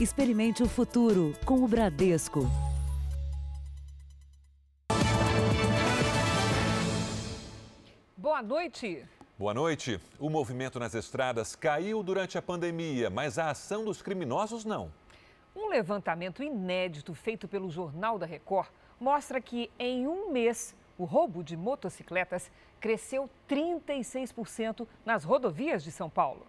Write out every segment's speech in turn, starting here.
Experimente o futuro com o Bradesco. Boa noite. Boa noite. O movimento nas estradas caiu durante a pandemia, mas a ação dos criminosos não. Um levantamento inédito feito pelo Jornal da Record mostra que em um mês o roubo de motocicletas cresceu 36% nas rodovias de São Paulo.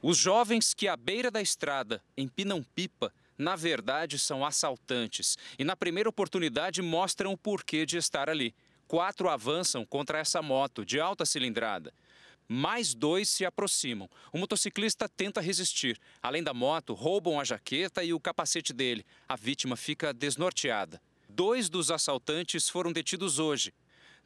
Os jovens que à beira da estrada empinam pipa, na verdade são assaltantes e na primeira oportunidade mostram o porquê de estar ali. Quatro avançam contra essa moto de alta cilindrada. Mais dois se aproximam. O motociclista tenta resistir. Além da moto, roubam a jaqueta e o capacete dele. A vítima fica desnorteada. Dois dos assaltantes foram detidos hoje.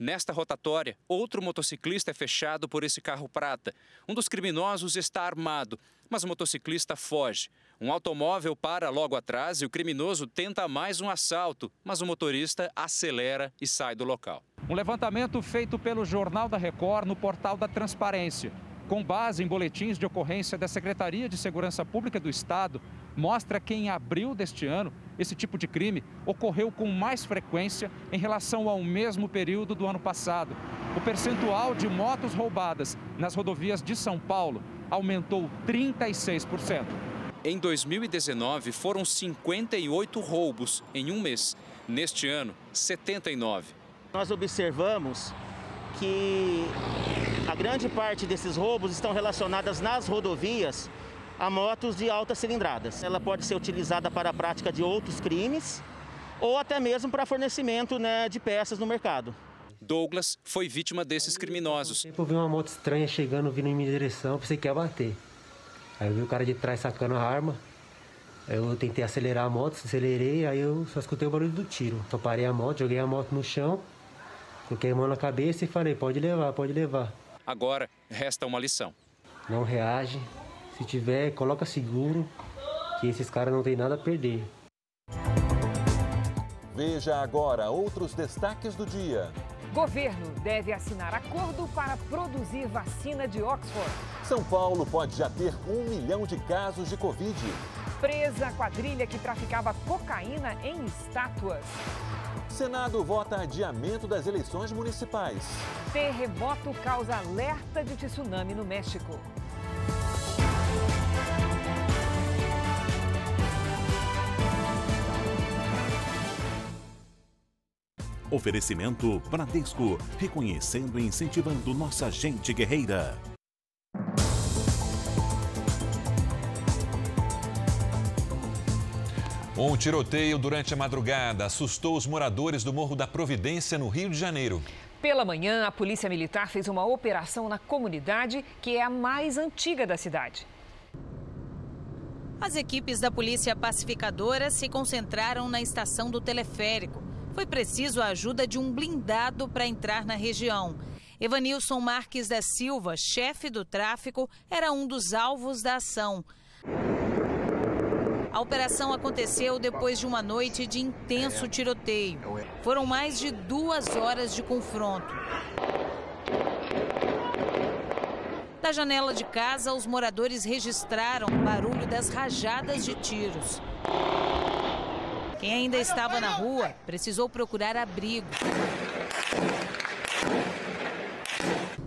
Nesta rotatória, outro motociclista é fechado por esse carro prata. Um dos criminosos está armado, mas o motociclista foge. Um automóvel para logo atrás e o criminoso tenta mais um assalto, mas o motorista acelera e sai do local. Um levantamento feito pelo Jornal da Record no portal da Transparência, com base em boletins de ocorrência da Secretaria de Segurança Pública do Estado, mostra que em abril deste ano, esse tipo de crime ocorreu com mais frequência em relação ao mesmo período do ano passado. O percentual de motos roubadas nas rodovias de São Paulo aumentou 36%. Em 2019, foram 58 roubos em um mês. Neste ano, 79. Nós observamos que a grande parte desses roubos estão relacionadas nas rodovias a motos de altas cilindradas. Ela pode ser utilizada para a prática de outros crimes ou até mesmo para fornecimento né, de peças no mercado. Douglas foi vítima desses criminosos. Eu vi uma moto estranha chegando, vindo em minha direção, pensei que ia bater. Aí eu vi o cara de trás sacando a arma. Eu tentei acelerar a moto, acelerei, aí eu só escutei o barulho do tiro. Então parei a moto, joguei a moto no chão, coloquei a mão na cabeça e falei, pode levar, pode levar. Agora, resta uma lição. Não reage. Se tiver, coloca seguro, que esses caras não têm nada a perder. Veja agora outros destaques do dia. Governo deve assinar acordo para produzir vacina de Oxford. São Paulo pode já ter um milhão de casos de Covid. Presa a quadrilha que traficava cocaína em estátuas. Senado vota adiamento das eleições municipais. Terremoto causa alerta de tsunami no México. Oferecimento Bradesco, reconhecendo e incentivando nossa gente guerreira. Um tiroteio durante a madrugada assustou os moradores do Morro da Providência, no Rio de Janeiro. Pela manhã, a Polícia Militar fez uma operação na comunidade, que é a mais antiga da cidade. As equipes da Polícia Pacificadora se concentraram na estação do teleférico. Foi preciso a ajuda de um blindado para entrar na região. Evanilson Marques da Silva, chefe do tráfico, era um dos alvos da ação. A operação aconteceu depois de uma noite de intenso tiroteio. Foram mais de duas horas de confronto. Da janela de casa, os moradores registraram o barulho das rajadas de tiros. Quem ainda estava na rua precisou procurar abrigo.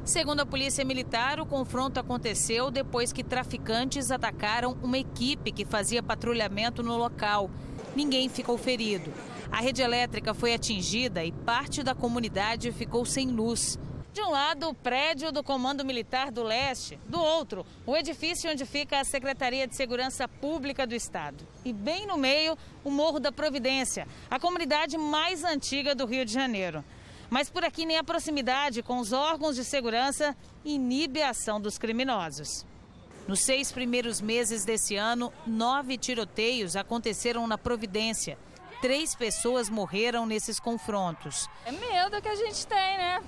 Segundo a Polícia Militar, o confronto aconteceu depois que traficantes atacaram uma equipe que fazia patrulhamento no local. Ninguém ficou ferido. A rede elétrica foi atingida e parte da comunidade ficou sem luz. De um lado, o prédio do Comando Militar do Leste, do outro, o edifício onde fica a Secretaria de Segurança Pública do Estado. E bem no meio, o Morro da Providência, a comunidade mais antiga do Rio de Janeiro. Mas por aqui nem a proximidade com os órgãos de segurança inibe a ação dos criminosos. Nos seis primeiros meses desse ano, nove tiroteios aconteceram na Providência. Três pessoas morreram nesses confrontos. É medo que a gente tem, né?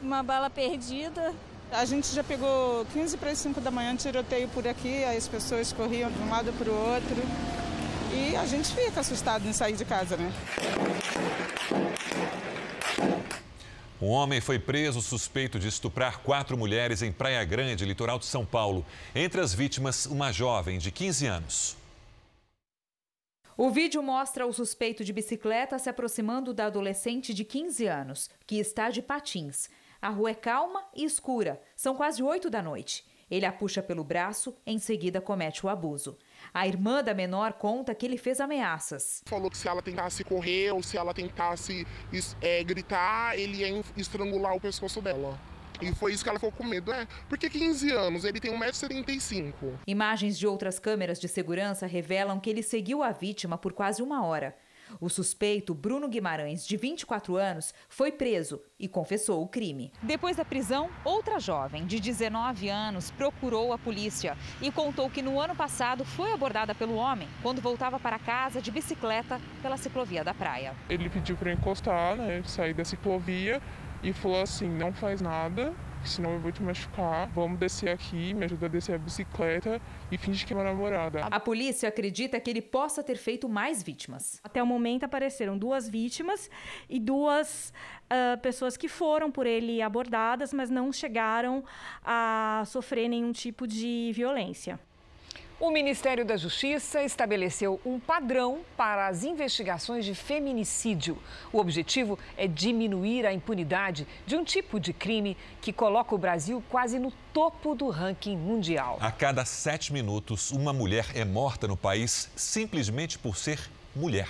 Uma bala perdida. A gente já pegou 15 para as 5 da manhã tiroteio por aqui, as pessoas corriam de um lado para o outro. E a gente fica assustado em sair de casa, né? Um homem foi preso suspeito de estuprar quatro mulheres em Praia Grande, litoral de São Paulo. Entre as vítimas, uma jovem de 15 anos. O vídeo mostra o suspeito de bicicleta se aproximando da adolescente de 15 anos, que está de patins. A rua é calma e escura, são quase 8 da noite. Ele a puxa pelo braço, em seguida comete o abuso. A irmã da menor conta que ele fez ameaças. Falou que se ela tentasse correr ou se ela tentasse é, gritar, ele ia estrangular o pescoço dela. E foi isso que ela ficou com medo. É, porque 15 anos, ele tem 1,75m. Imagens de outras câmeras de segurança revelam que ele seguiu a vítima por quase uma hora. O suspeito, Bruno Guimarães, de 24 anos, foi preso e confessou o crime. Depois da prisão, outra jovem, de 19 anos, procurou a polícia e contou que no ano passado foi abordada pelo homem quando voltava para casa de bicicleta pela ciclovia da praia. Ele pediu para encostar, né, sair da ciclovia e falou assim: não faz nada, senão eu vou te machucar. Vamos descer aqui, me ajuda a descer a bicicleta e finge que é uma namorada. A polícia acredita que ele possa ter feito mais vítimas. Até o momento apareceram duas vítimas e duas uh, pessoas que foram por ele abordadas, mas não chegaram a sofrer nenhum tipo de violência. O Ministério da Justiça estabeleceu um padrão para as investigações de feminicídio. O objetivo é diminuir a impunidade de um tipo de crime que coloca o Brasil quase no topo do ranking mundial. A cada sete minutos, uma mulher é morta no país simplesmente por ser mulher.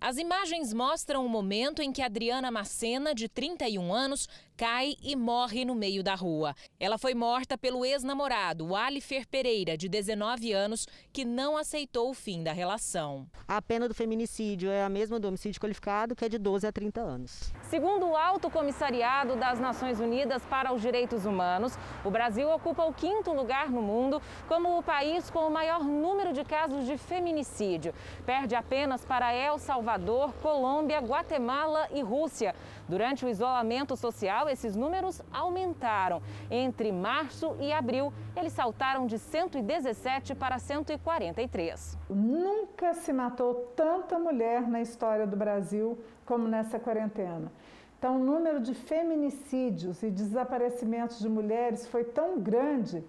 As imagens mostram o momento em que Adriana Macena, de 31 anos, cai e morre no meio da rua. Ela foi morta pelo ex-namorado, Alifer Pereira, de 19 anos, que não aceitou o fim da relação. A pena do feminicídio é a mesma do homicídio qualificado, que é de 12 a 30 anos. Segundo o Alto Comissariado das Nações Unidas para os Direitos Humanos, o Brasil ocupa o quinto lugar no mundo como o país com o maior número de casos de feminicídio. Perde apenas para El Salvador, Colômbia, Guatemala e Rússia. Durante o isolamento social, esses números aumentaram. Entre março e abril, eles saltaram de 117 para 143. Nunca se matou tanta mulher na história do Brasil como nessa quarentena. Então, o número de feminicídios e desaparecimentos de mulheres foi tão grande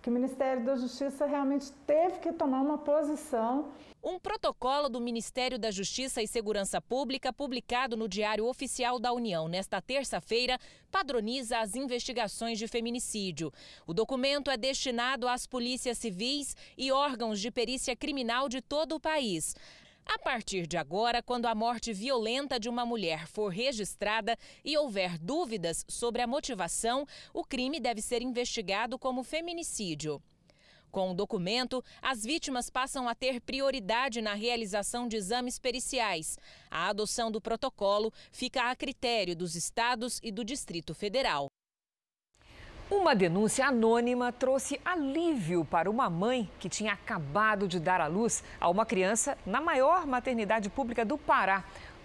que o Ministério da Justiça realmente teve que tomar uma posição. Um protocolo do Ministério da Justiça e Segurança Pública, publicado no Diário Oficial da União nesta terça-feira, padroniza as investigações de feminicídio. O documento é destinado às polícias civis e órgãos de perícia criminal de todo o país. A partir de agora, quando a morte violenta de uma mulher for registrada e houver dúvidas sobre a motivação, o crime deve ser investigado como feminicídio. Com o documento, as vítimas passam a ter prioridade na realização de exames periciais. A adoção do protocolo fica a critério dos estados e do Distrito Federal. Uma denúncia anônima trouxe alívio para uma mãe que tinha acabado de dar à luz a uma criança na maior maternidade pública do Pará.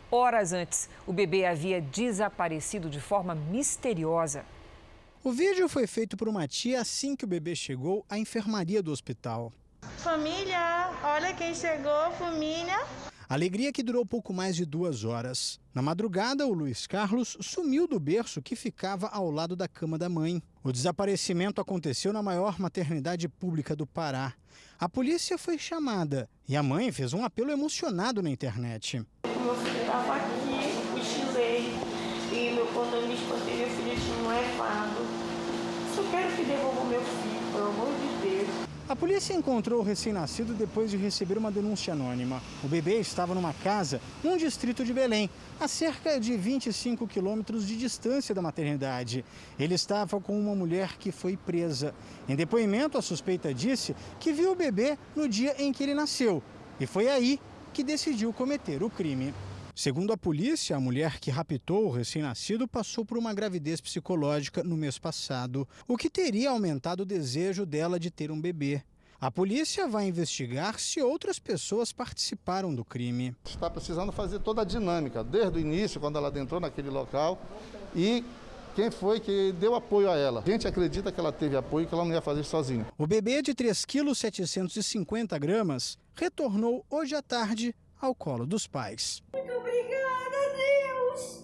Horas antes, o bebê havia desaparecido de forma misteriosa. O vídeo foi feito por uma tia assim que o bebê chegou à enfermaria do hospital. Família, olha quem chegou, família. Alegria que durou pouco mais de duas horas. Na madrugada, o Luiz Carlos sumiu do berço que ficava ao lado da cama da mãe. O desaparecimento aconteceu na maior maternidade pública do Pará. A polícia foi chamada e a mãe fez um apelo emocionado na internet. Meu filho estava aqui, cochilei e meu quando me espantei, meu filho tinha levado. Só que devolva meu filho, pelo amor de Deus. A polícia encontrou o recém-nascido depois de receber uma denúncia anônima. O bebê estava numa casa num distrito de Belém, a cerca de 25 quilômetros de distância da maternidade. Ele estava com uma mulher que foi presa. Em depoimento, a suspeita disse que viu o bebê no dia em que ele nasceu e foi aí que decidiu cometer o crime. Segundo a polícia, a mulher que raptou o recém-nascido passou por uma gravidez psicológica no mês passado, o que teria aumentado o desejo dela de ter um bebê. A polícia vai investigar se outras pessoas participaram do crime. Está precisando fazer toda a dinâmica, desde o início, quando ela adentrou naquele local, e quem foi que deu apoio a ela. A gente acredita que ela teve apoio e que ela não ia fazer sozinha. O bebê de 3,750 kg retornou hoje à tarde ao colo dos pais. Muito obrigada, Deus!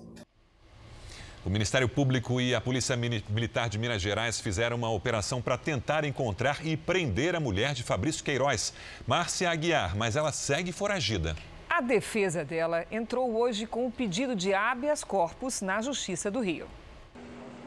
O Ministério Público e a Polícia Militar de Minas Gerais fizeram uma operação para tentar encontrar e prender a mulher de Fabrício Queiroz, Márcia Aguiar, mas ela segue foragida. A defesa dela entrou hoje com o um pedido de habeas corpus na Justiça do Rio.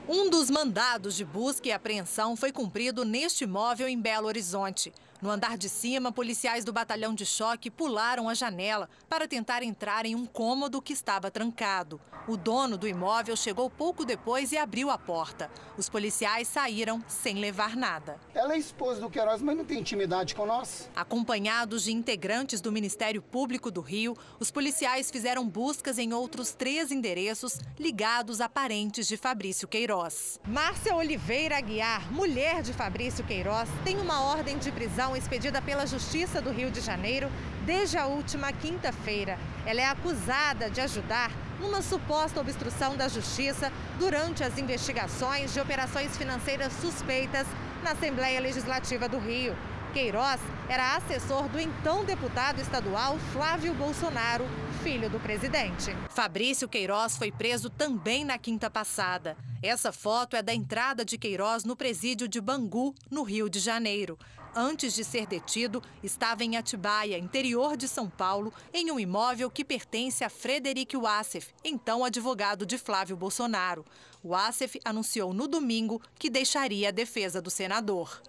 Um dos mandados de busca e apreensão foi cumprido neste imóvel em Belo Horizonte. No andar de cima, policiais do batalhão de choque pularam a janela para tentar entrar em um cômodo que estava trancado. O dono do imóvel chegou pouco depois e abriu a porta. Os policiais saíram sem levar nada. Ela é esposa do Queiroz, mas não tem intimidade com nós. Acompanhados de integrantes do Ministério Público do Rio, os policiais fizeram buscas em outros três endereços ligados a parentes de Fabrício Queiroz. Márcia Oliveira Aguiar, mulher de Fabrício Queiroz, tem uma ordem de prisão expedida pela Justiça do Rio de Janeiro desde a última quinta-feira. Ela é acusada de ajudar numa suposta obstrução da Justiça durante as investigações de operações financeiras suspeitas na Assembleia Legislativa do Rio. Queiroz era assessor do então deputado estadual Flávio Bolsonaro, filho do presidente. Fabrício Queiroz foi preso também na quinta passada. Essa foto é da entrada de Queiroz no presídio de Bangu, no Rio de Janeiro. Antes de ser detido, estava em Atibaia, interior de São Paulo, em um imóvel que pertence a Frederic Wassef, então advogado de Flávio Bolsonaro. Wassef anunciou no domingo que deixaria a defesa do senador.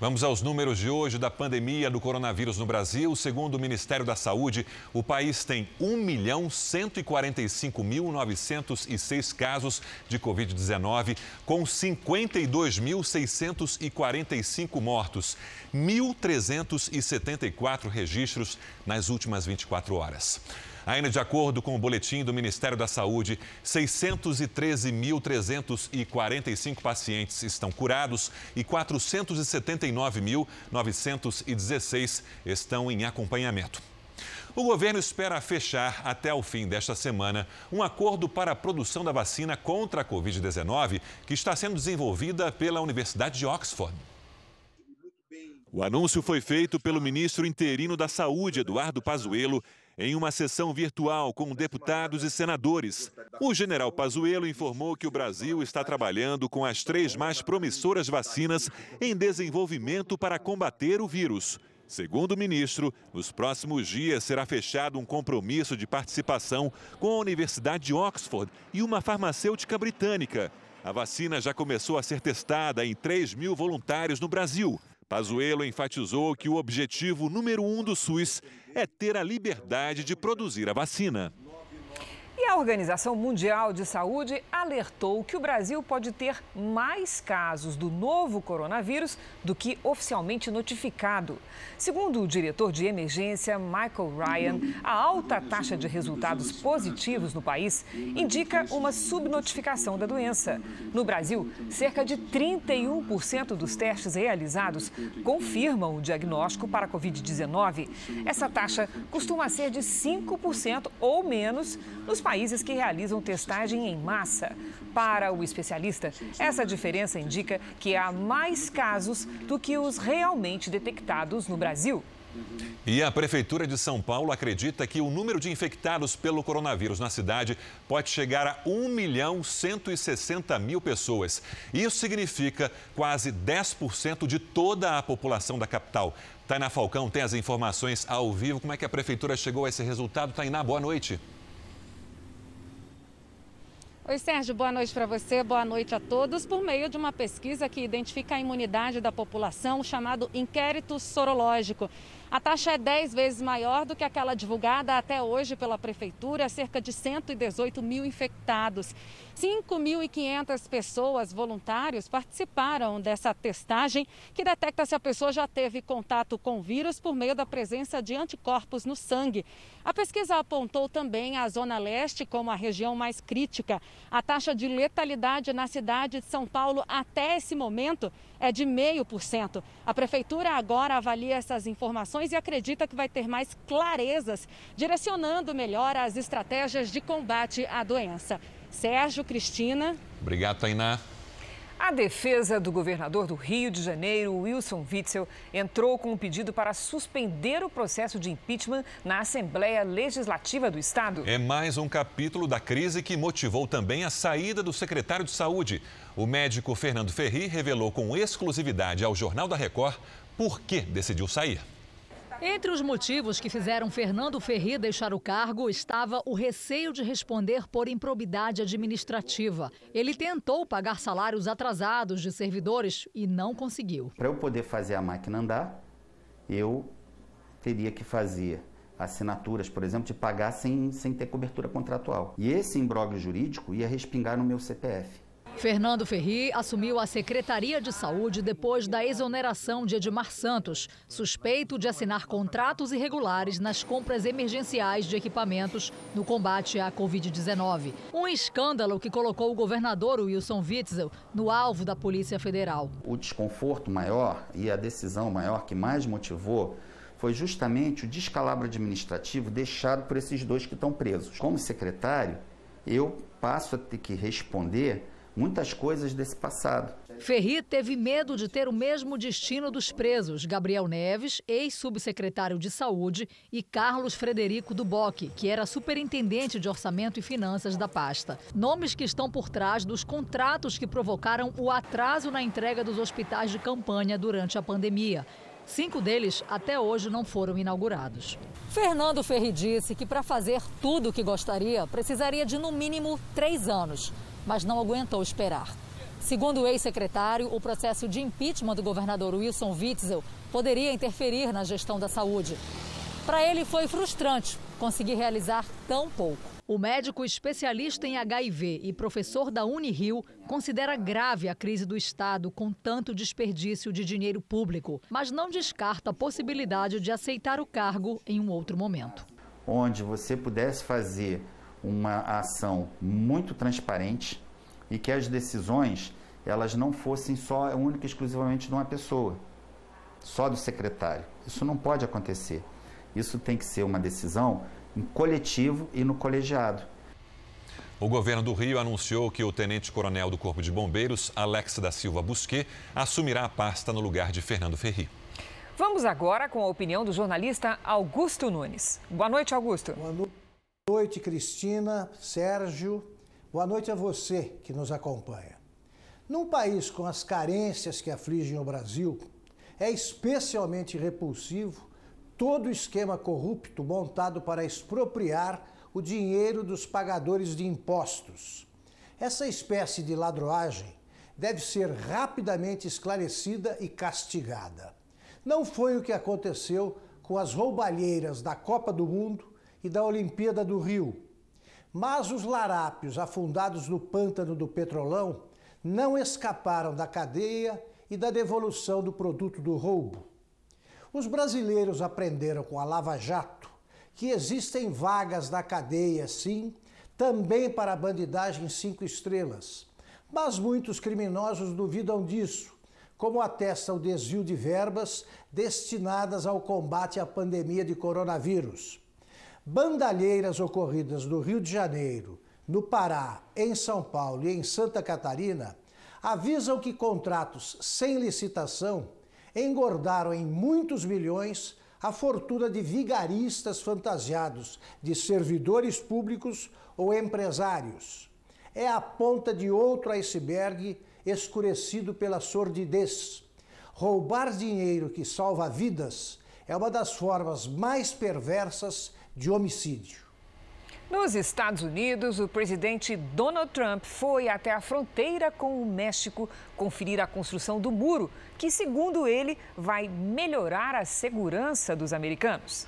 Vamos aos números de hoje da pandemia do coronavírus no Brasil. Segundo o Ministério da Saúde, o país tem 1.145.906 casos de Covid-19, com 52.645 mortos, 1.374 registros nas últimas 24 horas. Ainda de acordo com o boletim do Ministério da Saúde, 613.345 pacientes estão curados e 479.916 estão em acompanhamento. O governo espera fechar até o fim desta semana um acordo para a produção da vacina contra a Covid-19 que está sendo desenvolvida pela Universidade de Oxford. O anúncio foi feito pelo ministro interino da Saúde, Eduardo Pazuello, em uma sessão virtual com deputados e senadores. O general Pazuello informou que o Brasil está trabalhando com as três mais promissoras vacinas em desenvolvimento para combater o vírus. Segundo o ministro, nos próximos dias será fechado um compromisso de participação com a Universidade de Oxford e uma farmacêutica britânica. A vacina já começou a ser testada em 3 mil voluntários no Brasil. Pazuello enfatizou que o objetivo número um do SUS é ter a liberdade de produzir a vacina. A Organização Mundial de Saúde alertou que o Brasil pode ter mais casos do novo coronavírus do que oficialmente notificado. Segundo o diretor de emergência, Michael Ryan, a alta taxa de resultados positivos no país indica uma subnotificação da doença. No Brasil, cerca de 31% dos testes realizados confirmam o diagnóstico para a Covid-19. Essa taxa costuma ser de 5% ou menos nos países que realizam testagem em massa. Para o especialista, essa diferença indica que há mais casos do que os realmente detectados no Brasil. E a Prefeitura de São Paulo acredita que o número de infectados pelo coronavírus na cidade pode chegar a 1 milhão 160 mil pessoas. Isso significa quase 10% de toda a população da capital. Tainá Falcão tem as informações ao vivo. Como é que a Prefeitura chegou a esse resultado? Tainá, boa noite. Oi, Sérgio, boa noite para você, boa noite a todos. Por meio de uma pesquisa que identifica a imunidade da população, chamado inquérito sorológico. A taxa é 10 vezes maior do que aquela divulgada até hoje pela Prefeitura, cerca de 118 mil infectados. 5.500 pessoas, voluntários, participaram dessa testagem que detecta se a pessoa já teve contato com o vírus por meio da presença de anticorpos no sangue. A pesquisa apontou também a Zona Leste como a região mais crítica. A taxa de letalidade na cidade de São Paulo até esse momento é de 0,5%. A Prefeitura agora avalia essas informações e acredita que vai ter mais clarezas, direcionando melhor as estratégias de combate à doença. Sérgio, Cristina. Obrigado, Tainá. A defesa do governador do Rio de Janeiro, Wilson Witzel, entrou com um pedido para suspender o processo de impeachment na Assembleia Legislativa do Estado. É mais um capítulo da crise que motivou também a saída do secretário de Saúde. O médico Fernando Ferri revelou com exclusividade ao Jornal da Record por que decidiu sair. Entre os motivos que fizeram Fernando Ferri deixar o cargo estava o receio de responder por improbidade administrativa. Ele tentou pagar salários atrasados de servidores e não conseguiu. Para eu poder fazer a máquina andar, eu teria que fazer assinaturas, por exemplo, de pagar sem, sem ter cobertura contratual. E esse imbróglio jurídico ia respingar no meu CPF. Fernando Ferri assumiu a Secretaria de Saúde depois da exoneração de Edmar Santos, suspeito de assinar contratos irregulares nas compras emergenciais de equipamentos no combate à Covid-19. Um escândalo que colocou o governador Wilson Witzel no alvo da Polícia Federal. O desconforto maior e a decisão maior que mais motivou foi justamente o descalabro administrativo deixado por esses dois que estão presos. Como secretário, eu passo a ter que responder muitas coisas desse passado. Ferri teve medo de ter o mesmo destino dos presos Gabriel Neves, ex-subsecretário de Saúde, e Carlos Frederico Duboc, que era superintendente de Orçamento e Finanças da pasta. Nomes que estão por trás dos contratos que provocaram o atraso na entrega dos hospitais de campanha durante a pandemia. Cinco deles até hoje não foram inaugurados. Fernando Ferri disse que para fazer tudo o que gostaria precisaria de no mínimo três anos mas não aguentou esperar. Segundo o ex-secretário, o processo de impeachment do governador Wilson Witzel poderia interferir na gestão da saúde. Para ele foi frustrante conseguir realizar tão pouco. O médico especialista em HIV e professor da Unirio considera grave a crise do Estado com tanto desperdício de dinheiro público, mas não descarta a possibilidade de aceitar o cargo em um outro momento. Onde você pudesse fazer uma ação muito transparente e que as decisões elas não fossem só única e exclusivamente de uma pessoa, só do secretário. Isso não pode acontecer. Isso tem que ser uma decisão em coletivo e no colegiado. O governo do Rio anunciou que o tenente-coronel do Corpo de Bombeiros, Alex da Silva Busquet, assumirá a pasta no lugar de Fernando Ferri. Vamos agora com a opinião do jornalista Augusto Nunes. Boa noite, Augusto. Boa noite. Boa noite, Cristina, Sérgio. Boa noite a você que nos acompanha. Num país com as carências que afligem o Brasil, é especialmente repulsivo todo esquema corrupto montado para expropriar o dinheiro dos pagadores de impostos. Essa espécie de ladroagem deve ser rapidamente esclarecida e castigada. Não foi o que aconteceu com as roubalheiras da Copa do Mundo e da Olimpíada do Rio. Mas os larápios afundados no pântano do Petrolão não escaparam da cadeia e da devolução do produto do roubo. Os brasileiros aprenderam com a Lava Jato que existem vagas da cadeia, sim, também para a bandidagem cinco estrelas. Mas muitos criminosos duvidam disso, como atesta o desvio de verbas destinadas ao combate à pandemia de coronavírus. Bandalheiras ocorridas no Rio de Janeiro, no Pará, em São Paulo e em Santa Catarina avisam que contratos sem licitação engordaram em muitos milhões a fortuna de vigaristas fantasiados de servidores públicos ou empresários. É a ponta de outro iceberg escurecido pela sordidez. Roubar dinheiro que salva vidas é uma das formas mais perversas de homicídio. Nos Estados Unidos, o presidente Donald Trump foi até a fronteira com o México conferir a construção do muro, que, segundo ele, vai melhorar a segurança dos americanos.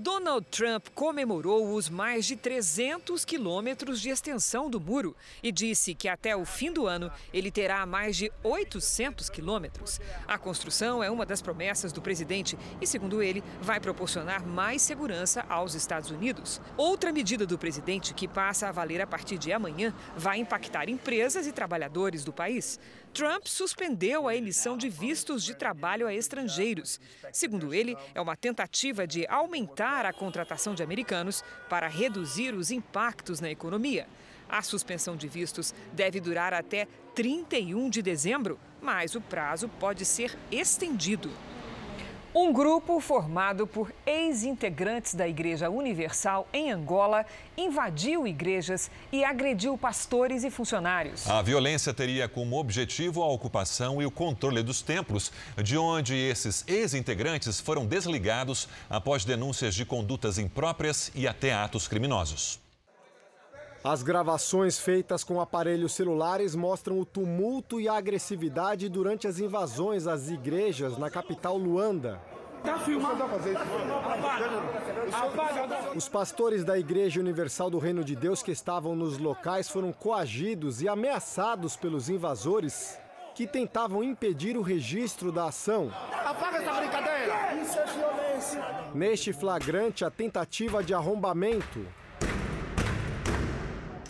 Donald Trump comemorou os mais de 300 quilômetros de extensão do muro e disse que até o fim do ano ele terá mais de 800 quilômetros. A construção é uma das promessas do presidente e, segundo ele, vai proporcionar mais segurança aos Estados Unidos. Outra medida do presidente, que passa a valer a partir de amanhã, vai impactar empresas e trabalhadores do país. Trump suspendeu a emissão de vistos de trabalho a estrangeiros. Segundo ele, é uma tentativa de aumentar a contratação de americanos para reduzir os impactos na economia. A suspensão de vistos deve durar até 31 de dezembro, mas o prazo pode ser estendido. Um grupo formado por ex-integrantes da Igreja Universal em Angola invadiu igrejas e agrediu pastores e funcionários. A violência teria como objetivo a ocupação e o controle dos templos, de onde esses ex-integrantes foram desligados após denúncias de condutas impróprias e até atos criminosos. As gravações feitas com aparelhos celulares mostram o tumulto e a agressividade durante as invasões às igrejas na capital Luanda. Tá? Os pastores da Igreja Universal do Reino de Deus que estavam nos locais foram coagidos e ameaçados pelos invasores que tentavam impedir o registro da ação. Apaga essa brincadeira! Isso é violência! Neste flagrante, a tentativa de arrombamento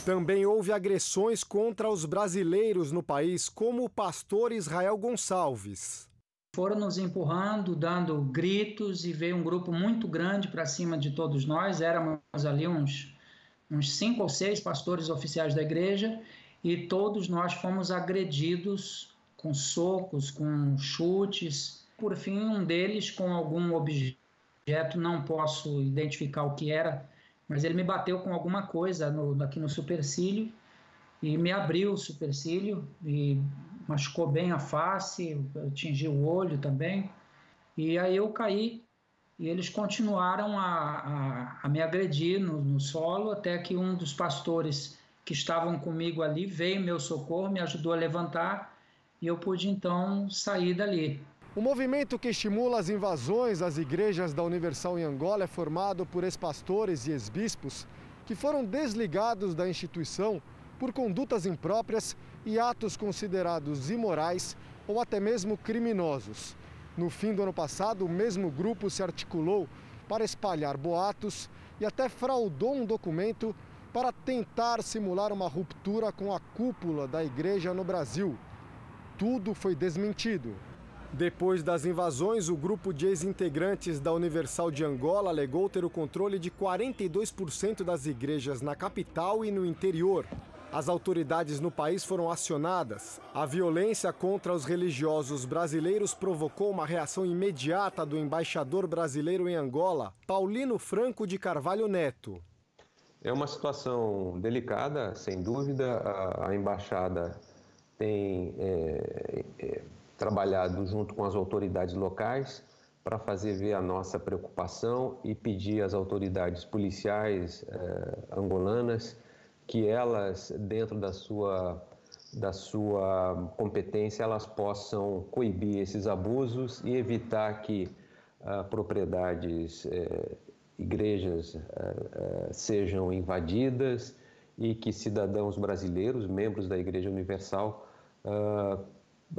também houve agressões contra os brasileiros no país, como o pastor Israel Gonçalves. Foram nos empurrando, dando gritos e veio um grupo muito grande para cima de todos nós. Éramos ali uns, uns cinco ou seis pastores oficiais da igreja e todos nós fomos agredidos com socos, com chutes. Por fim, um deles com algum objeto, não posso identificar o que era, mas ele me bateu com alguma coisa no, aqui no supercílio e me abriu o supercílio e machucou bem a face, atingiu o olho também. E aí eu caí e eles continuaram a, a, a me agredir no, no, solo até que um dos pastores que estavam comigo ali veio meu socorro, me ajudou a levantar e eu pude então sair dali. O movimento que estimula as invasões às igrejas da Universal em Angola é formado por ex-pastores e ex-bispos que foram desligados da instituição por condutas impróprias e atos considerados imorais ou até mesmo criminosos. No fim do ano passado, o mesmo grupo se articulou para espalhar boatos e até fraudou um documento para tentar simular uma ruptura com a cúpula da igreja no Brasil. Tudo foi desmentido. Depois das invasões, o grupo de ex-integrantes da Universal de Angola alegou ter o controle de 42% das igrejas na capital e no interior. As autoridades no país foram acionadas. A violência contra os religiosos brasileiros provocou uma reação imediata do embaixador brasileiro em Angola, Paulino Franco de Carvalho Neto. É uma situação delicada, sem dúvida. A, a embaixada tem é, trabalhado junto com as autoridades locais para fazer ver a nossa preocupação e pedir às autoridades policiais eh, angolanas que elas, dentro da sua, da sua competência, elas possam coibir esses abusos e evitar que ah, propriedades, eh, igrejas eh, sejam invadidas e que cidadãos brasileiros, membros da Igreja Universal, ah,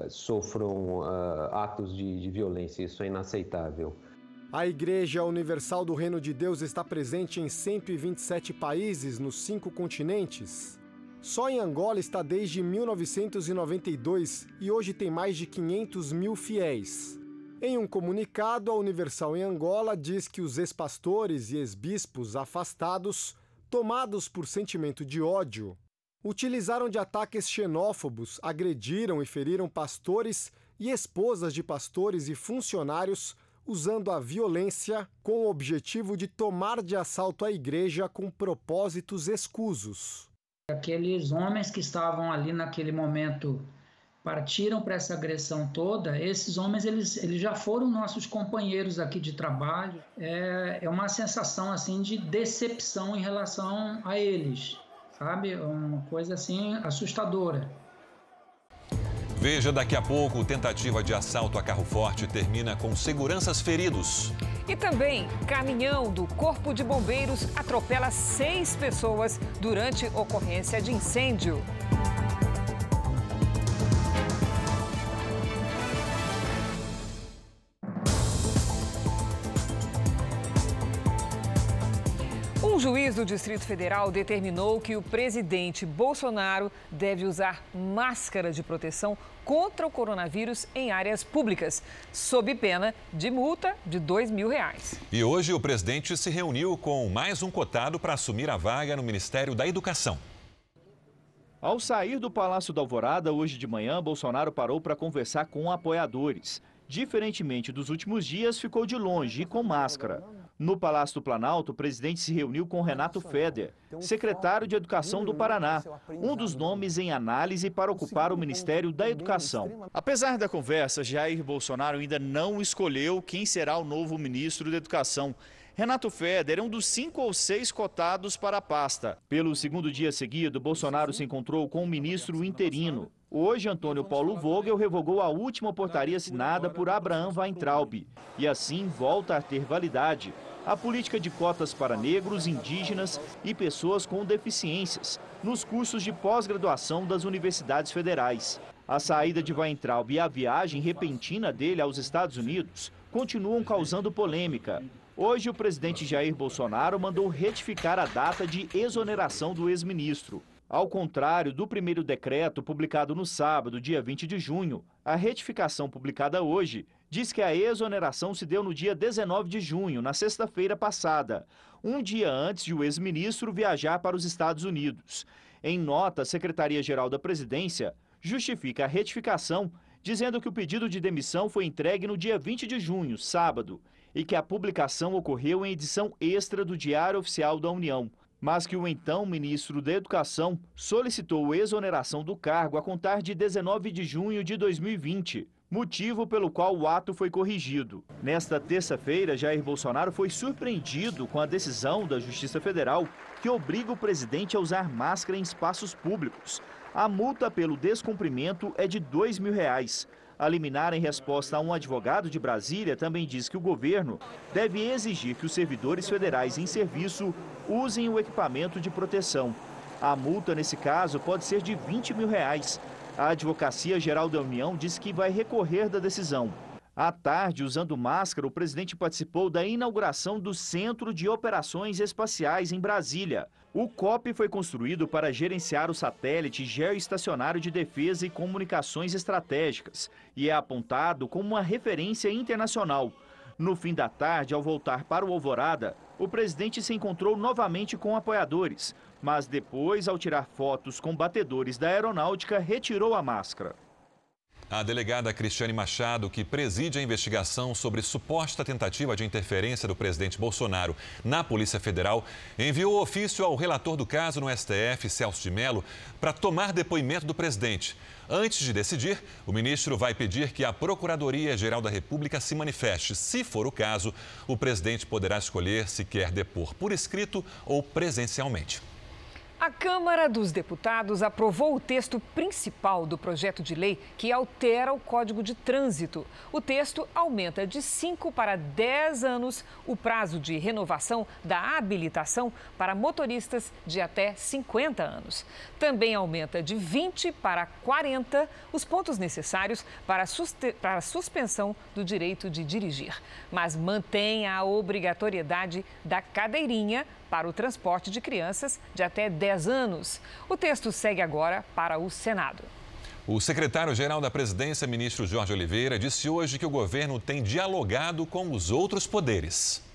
sofram uh, atos de, de violência. Isso é inaceitável. A Igreja Universal do Reino de Deus está presente em 127 países nos cinco continentes. Só em Angola está desde 1992 e hoje tem mais de 500 mil fiéis. Em um comunicado, a Universal em Angola diz que os ex-pastores e ex-bispos afastados, tomados por sentimento de ódio, utilizaram de ataques xenófobos, agrediram e feriram pastores e esposas de pastores e funcionários usando a violência com o objetivo de tomar de assalto a igreja com propósitos escusos. Aqueles homens que estavam ali naquele momento partiram para essa agressão toda, esses homens eles, eles já foram nossos companheiros aqui de trabalho. É, é uma sensação assim de decepção em relação a eles sabe? Uma coisa assim assustadora. Veja daqui a pouco, tentativa de assalto a carro forte termina com seguranças feridos. E também, caminhão do Corpo de Bombeiros atropela seis pessoas durante ocorrência de incêndio. Juiz do Distrito Federal determinou que o presidente Bolsonaro deve usar máscara de proteção contra o coronavírus em áreas públicas, sob pena de multa de dois mil reais. E hoje o presidente se reuniu com mais um cotado para assumir a vaga no Ministério da Educação. Ao sair do Palácio da Alvorada, hoje de manhã, Bolsonaro parou para conversar com apoiadores. Diferentemente dos últimos dias, ficou de longe e com máscara. No Palácio do Planalto, o presidente se reuniu com Renato Feder, secretário de Educação do Paraná, um dos nomes em análise para ocupar o Ministério da Educação. Apesar da conversa, Jair Bolsonaro ainda não escolheu quem será o novo ministro da Educação. Renato Feder é um dos cinco ou seis cotados para a pasta. Pelo segundo dia seguido, Bolsonaro se encontrou com o ministro interino. Hoje, Antônio Paulo Vogel revogou a última portaria assinada por Abraham Weintraub e assim volta a ter validade a política de cotas para negros, indígenas e pessoas com deficiências nos cursos de pós-graduação das universidades federais. A saída de Weintraub e a viagem repentina dele aos Estados Unidos continuam causando polêmica. Hoje, o presidente Jair Bolsonaro mandou retificar a data de exoneração do ex-ministro. Ao contrário do primeiro decreto publicado no sábado, dia 20 de junho, a retificação publicada hoje diz que a exoneração se deu no dia 19 de junho, na sexta-feira passada, um dia antes de o ex-ministro viajar para os Estados Unidos. Em nota, a Secretaria-Geral da Presidência justifica a retificação, dizendo que o pedido de demissão foi entregue no dia 20 de junho, sábado, e que a publicação ocorreu em edição extra do Diário Oficial da União mas que o então ministro da Educação solicitou exoneração do cargo a contar de 19 de junho de 2020, motivo pelo qual o ato foi corrigido. Nesta terça-feira, Jair Bolsonaro foi surpreendido com a decisão da Justiça Federal que obriga o presidente a usar máscara em espaços públicos. A multa pelo descumprimento é de 2 mil reais. A liminar, em resposta a um advogado de Brasília, também diz que o governo deve exigir que os servidores federais em serviço usem o equipamento de proteção. A multa, nesse caso, pode ser de 20 mil reais. A Advocacia Geral da União diz que vai recorrer da decisão. À tarde, usando máscara, o presidente participou da inauguração do Centro de Operações Espaciais em Brasília. O COP foi construído para gerenciar o satélite geoestacionário de defesa e comunicações estratégicas e é apontado como uma referência internacional. No fim da tarde, ao voltar para o Alvorada, o presidente se encontrou novamente com apoiadores, mas depois, ao tirar fotos com batedores da aeronáutica, retirou a máscara. A delegada Cristiane Machado, que preside a investigação sobre suposta tentativa de interferência do presidente Bolsonaro na Polícia Federal, enviou ofício ao relator do caso no STF, Celso de Mello, para tomar depoimento do presidente. Antes de decidir, o ministro vai pedir que a Procuradoria-Geral da República se manifeste. Se for o caso, o presidente poderá escolher se quer depor por escrito ou presencialmente. A Câmara dos Deputados aprovou o texto principal do projeto de lei que altera o Código de Trânsito. O texto aumenta de 5 para 10 anos o prazo de renovação da habilitação para motoristas de até 50 anos. Também aumenta de 20 para 40 os pontos necessários para, para a suspensão do direito de dirigir, mas mantém a obrigatoriedade da cadeirinha para o transporte de crianças de até 10 anos. O texto segue agora para o Senado. O secretário-geral da Presidência, ministro Jorge Oliveira, disse hoje que o governo tem dialogado com os outros poderes.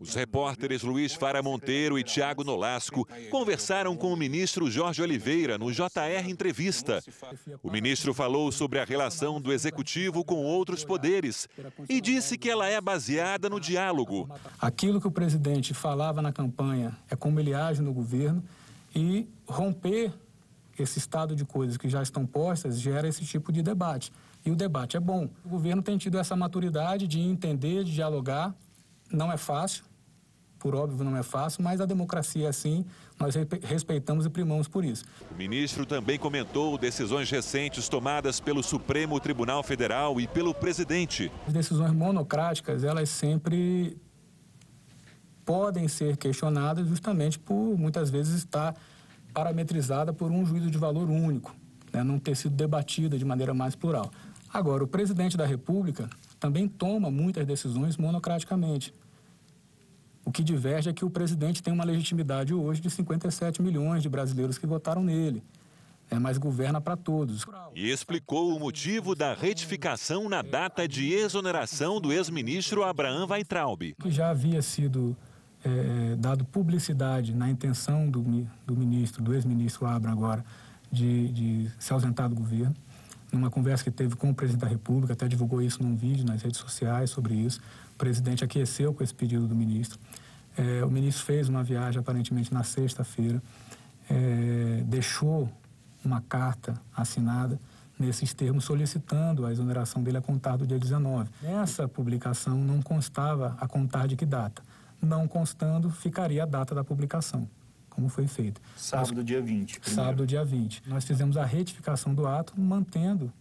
Os repórteres Luiz Fara Monteiro e Tiago Nolasco conversaram com o ministro Jorge Oliveira no JR Entrevista. O ministro falou sobre a relação do executivo com outros poderes e disse que ela é baseada no diálogo. Aquilo que o presidente falava na campanha é como ele age no governo e romper esse estado de coisas que já estão postas gera esse tipo de debate. E o debate é bom. O governo tem tido essa maturidade de entender, de dialogar não é fácil, por óbvio não é fácil, mas a democracia é assim, nós respeitamos e primamos por isso. O ministro também comentou decisões recentes tomadas pelo Supremo Tribunal Federal e pelo presidente. As decisões monocráticas, elas sempre podem ser questionadas justamente por muitas vezes estar parametrizada por um juízo de valor único, né, não ter sido debatida de maneira mais plural. Agora, o presidente da República também toma muitas decisões monocraticamente. O que diverge é que o presidente tem uma legitimidade hoje de 57 milhões de brasileiros que votaram nele. É, mas governa para todos. E explicou o motivo da retificação na data de exoneração do ex-ministro Abraham Weintraub. Que já havia sido é, dado publicidade na intenção do, do ministro, do ex-ministro Abraham agora, de, de se ausentar do governo. Numa conversa que teve com o presidente da República, até divulgou isso num vídeo nas redes sociais sobre isso. O presidente aqueceu com esse pedido do ministro. É, o ministro fez uma viagem aparentemente na sexta-feira, é, deixou uma carta assinada nesses termos solicitando a exoneração dele a contar do dia 19. Nessa publicação não constava a contar de que data. Não constando, ficaria a data da publicação, como foi feito. Sábado, Nós, dia 20. Primeiro. Sábado, dia 20. Nós fizemos a retificação do ato, mantendo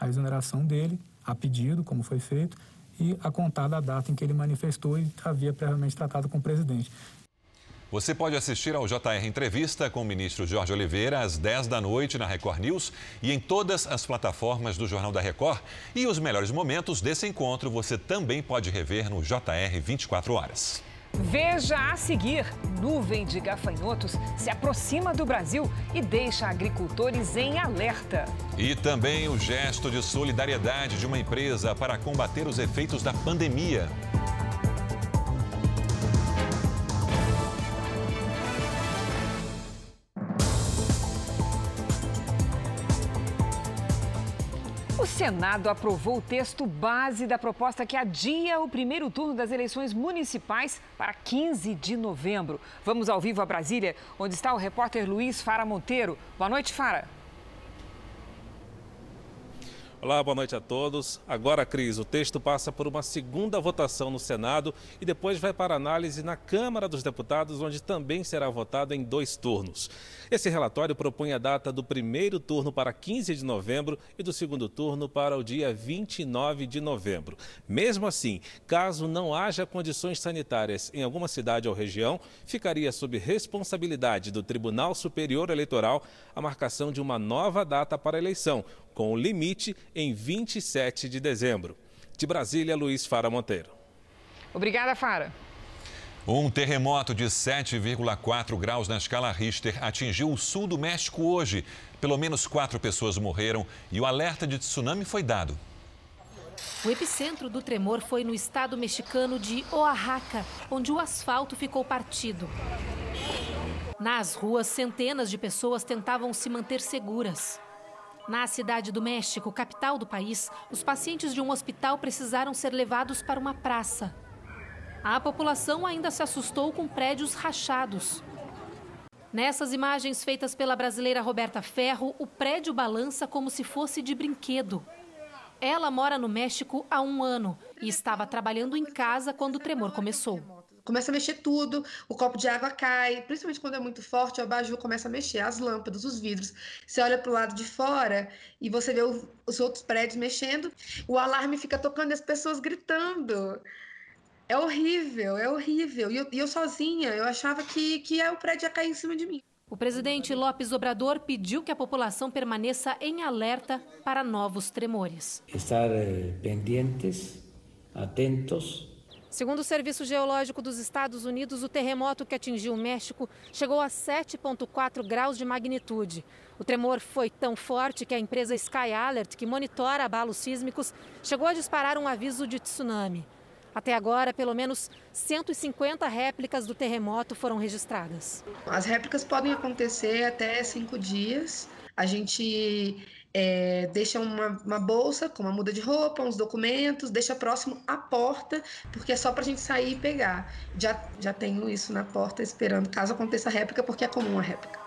a exoneração dele, a pedido, como foi feito, e a contar da data em que ele manifestou e havia previamente tratado com o presidente. Você pode assistir ao JR Entrevista com o ministro Jorge Oliveira às 10 da noite na Record News e em todas as plataformas do Jornal da Record. E os melhores momentos desse encontro você também pode rever no JR 24 Horas. Veja a seguir: nuvem de gafanhotos se aproxima do Brasil e deixa agricultores em alerta. E também o gesto de solidariedade de uma empresa para combater os efeitos da pandemia. Senado aprovou o texto base da proposta que adia o primeiro turno das eleições municipais para 15 de novembro. Vamos ao vivo a Brasília, onde está o repórter Luiz Fara Monteiro. Boa noite, Fara. Olá, boa noite a todos. Agora, Cris, o texto passa por uma segunda votação no Senado e depois vai para análise na Câmara dos Deputados, onde também será votado em dois turnos. Esse relatório propõe a data do primeiro turno para 15 de novembro e do segundo turno para o dia 29 de novembro. Mesmo assim, caso não haja condições sanitárias em alguma cidade ou região, ficaria sob responsabilidade do Tribunal Superior Eleitoral a marcação de uma nova data para a eleição, com o limite em 27 de dezembro. De Brasília, Luiz Fara Monteiro. Obrigada, Fara. Um terremoto de 7,4 graus na escala Richter atingiu o sul do México hoje. Pelo menos quatro pessoas morreram e o alerta de tsunami foi dado. O epicentro do tremor foi no estado mexicano de Oaxaca, onde o asfalto ficou partido. Nas ruas, centenas de pessoas tentavam se manter seguras. Na cidade do México, capital do país, os pacientes de um hospital precisaram ser levados para uma praça. A população ainda se assustou com prédios rachados. Nessas imagens feitas pela brasileira Roberta Ferro, o prédio balança como se fosse de brinquedo. Ela mora no México há um ano e estava trabalhando em casa quando o tremor começou começa a mexer tudo, o copo de água cai, principalmente quando é muito forte, o abajur começa a mexer, as lâmpadas, os vidros. Você olha para o lado de fora e você vê os outros prédios mexendo, o alarme fica tocando e as pessoas gritando. É horrível, é horrível. E eu, e eu sozinha, eu achava que, que é, o prédio ia cair em cima de mim. O presidente Lopes Obrador pediu que a população permaneça em alerta para novos tremores. Estar eh, pendentes, atentos Segundo o Serviço Geológico dos Estados Unidos, o terremoto que atingiu o México chegou a 7,4 graus de magnitude. O tremor foi tão forte que a empresa Sky Alert, que monitora abalos sísmicos, chegou a disparar um aviso de tsunami. Até agora, pelo menos 150 réplicas do terremoto foram registradas. As réplicas podem acontecer até cinco dias. A gente é, deixa uma, uma, bolsa com uma muda de roupa, uns documentos, deixa próximo à porta, porque é só para a gente sair e pegar. Já, já tenho isso na porta esperando, caso aconteça a réplica, porque é comum a réplica.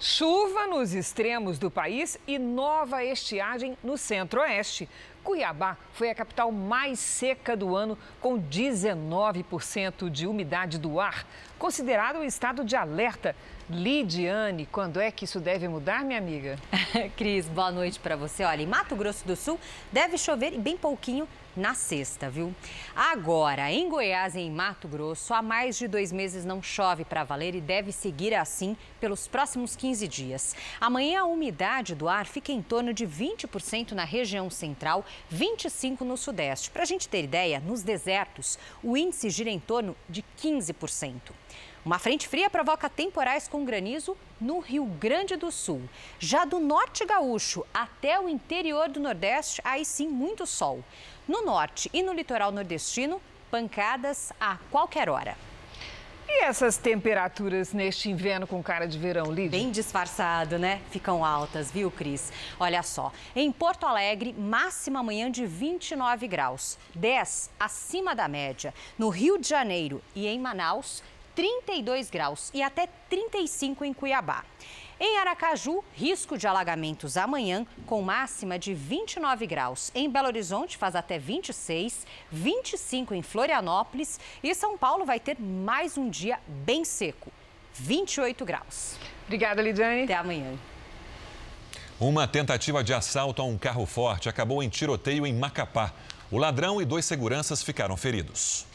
Chuva nos extremos do país e nova estiagem no centro-oeste. Cuiabá foi a capital mais seca do ano, com 19% de umidade do ar, considerado o estado de alerta. Lidiane, quando é que isso deve mudar, minha amiga? Cris, boa noite para você. Olha, em Mato Grosso do Sul deve chover bem pouquinho na sexta, viu? Agora, em Goiás e em Mato Grosso, há mais de dois meses não chove para valer e deve seguir assim pelos próximos 15 dias. Amanhã a umidade do ar fica em torno de 20% na região central, 25% no sudeste. Para a gente ter ideia, nos desertos, o índice gira em torno de 15%. Uma frente fria provoca temporais com granizo no Rio Grande do Sul. Já do norte gaúcho até o interior do Nordeste, aí sim muito sol. No norte e no litoral nordestino, pancadas a qualquer hora. E essas temperaturas neste inverno com cara de verão, Lídia? Bem disfarçado, né? Ficam altas, viu, Cris? Olha só, em Porto Alegre, máxima amanhã de 29 graus, 10 acima da média. No Rio de Janeiro e em Manaus, 32 graus e até 35 em Cuiabá. Em Aracaju, risco de alagamentos amanhã, com máxima de 29 graus. Em Belo Horizonte, faz até 26, 25 em Florianópolis. E São Paulo vai ter mais um dia bem seco, 28 graus. Obrigada, Lidiane. Até amanhã. Uma tentativa de assalto a um carro forte acabou em tiroteio em Macapá. O ladrão e dois seguranças ficaram feridos.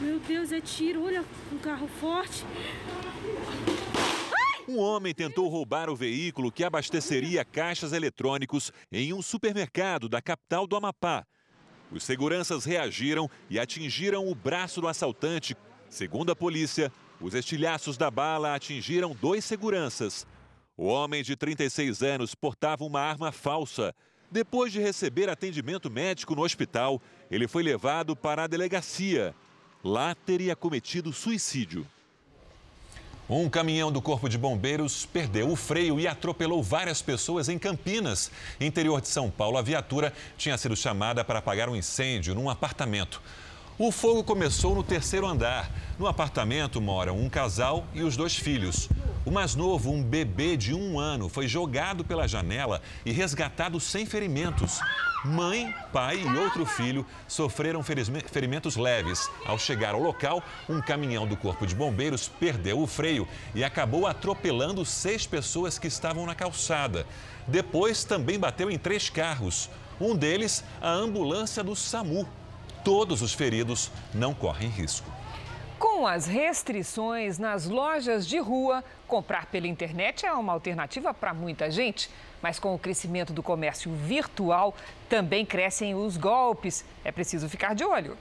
Meu Deus, é tiro. Olha, um carro forte. Um homem tentou roubar o veículo que abasteceria caixas eletrônicos em um supermercado da capital do Amapá. Os seguranças reagiram e atingiram o braço do assaltante. Segundo a polícia, os estilhaços da bala atingiram dois seguranças. O homem de 36 anos portava uma arma falsa. Depois de receber atendimento médico no hospital, ele foi levado para a delegacia. Lá teria cometido suicídio. Um caminhão do Corpo de Bombeiros perdeu o freio e atropelou várias pessoas em Campinas, interior de São Paulo. A viatura tinha sido chamada para apagar um incêndio num apartamento. O fogo começou no terceiro andar. No apartamento moram um casal e os dois filhos. O mais novo, um bebê de um ano, foi jogado pela janela e resgatado sem ferimentos. Mãe, pai e outro filho sofreram ferimentos leves. Ao chegar ao local, um caminhão do Corpo de Bombeiros perdeu o freio e acabou atropelando seis pessoas que estavam na calçada. Depois também bateu em três carros. Um deles, a ambulância do SAMU todos os feridos não correm risco. Com as restrições nas lojas de rua, comprar pela internet é uma alternativa para muita gente. Mas com o crescimento do comércio virtual, também crescem os golpes. É preciso ficar de olho.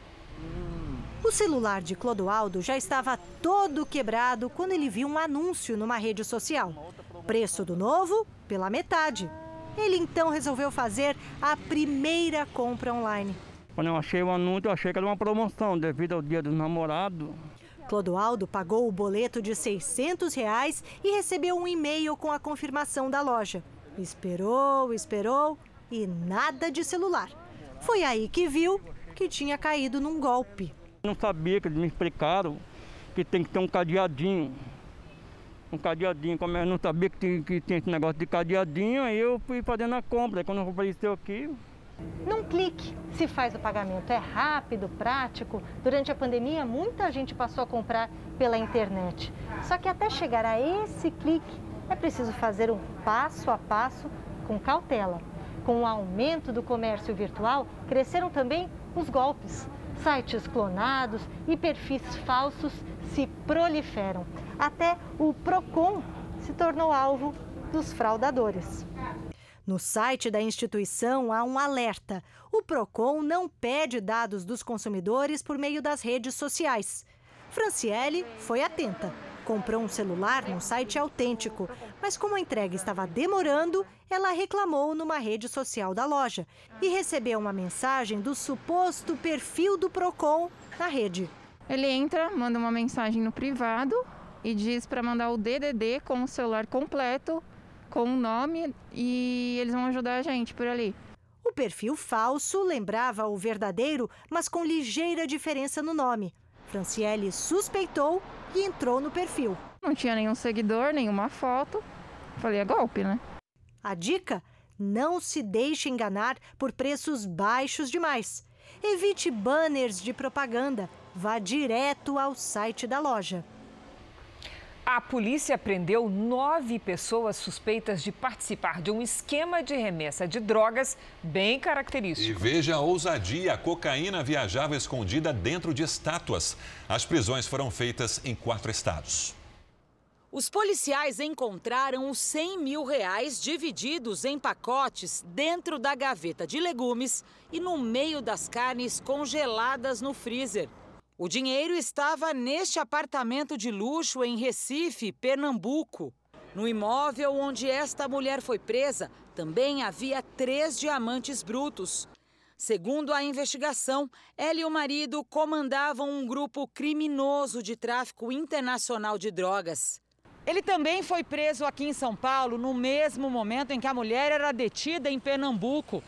O celular de Clodoaldo já estava todo quebrado quando ele viu um anúncio numa rede social. Preço do novo pela metade. Ele então resolveu fazer a primeira compra online. Quando eu achei o anúncio, eu achei que era uma promoção devido ao dia do namorado. Clodoaldo pagou o boleto de 600 reais e recebeu um e-mail com a confirmação da loja. Esperou, esperou e nada de celular. Foi aí que viu que tinha caído num golpe. Não sabia que eles me explicaram que tem que ter um cadeadinho. Um cadeadinho, como eu não sabia que tinha, que tinha esse negócio de cadeadinho, aí eu fui fazendo a compra. Aí quando apareceu aqui, num clique se faz o pagamento. É rápido, prático. Durante a pandemia, muita gente passou a comprar pela internet. Só que até chegar a esse clique, é preciso fazer um passo a passo com cautela. Com o aumento do comércio virtual, cresceram também os golpes. Sites clonados e perfis falsos se proliferam. Até o PROCON se tornou alvo dos fraudadores. No site da instituição há um alerta. O PROCON não pede dados dos consumidores por meio das redes sociais. Franciele foi atenta. Comprou um celular num site autêntico, mas como a entrega estava demorando, ela reclamou numa rede social da loja e recebeu uma mensagem do suposto perfil do Procon na rede. Ele entra, manda uma mensagem no privado e diz para mandar o DDD com o celular completo com o um nome e eles vão ajudar a gente por ali. O perfil falso lembrava o verdadeiro, mas com ligeira diferença no nome. Franciele suspeitou e entrou no perfil. Não tinha nenhum seguidor, nenhuma foto. Falei, é golpe, né? A dica? Não se deixe enganar por preços baixos demais. Evite banners de propaganda. Vá direto ao site da loja. A polícia prendeu nove pessoas suspeitas de participar de um esquema de remessa de drogas bem característico. E veja a ousadia: a cocaína viajava escondida dentro de estátuas. As prisões foram feitas em quatro estados. Os policiais encontraram os 100 mil reais divididos em pacotes dentro da gaveta de legumes e no meio das carnes congeladas no freezer. O dinheiro estava neste apartamento de luxo em Recife, Pernambuco. No imóvel onde esta mulher foi presa, também havia três diamantes brutos. Segundo a investigação, ela e o marido comandavam um grupo criminoso de tráfico internacional de drogas. Ele também foi preso aqui em São Paulo no mesmo momento em que a mulher era detida em Pernambuco.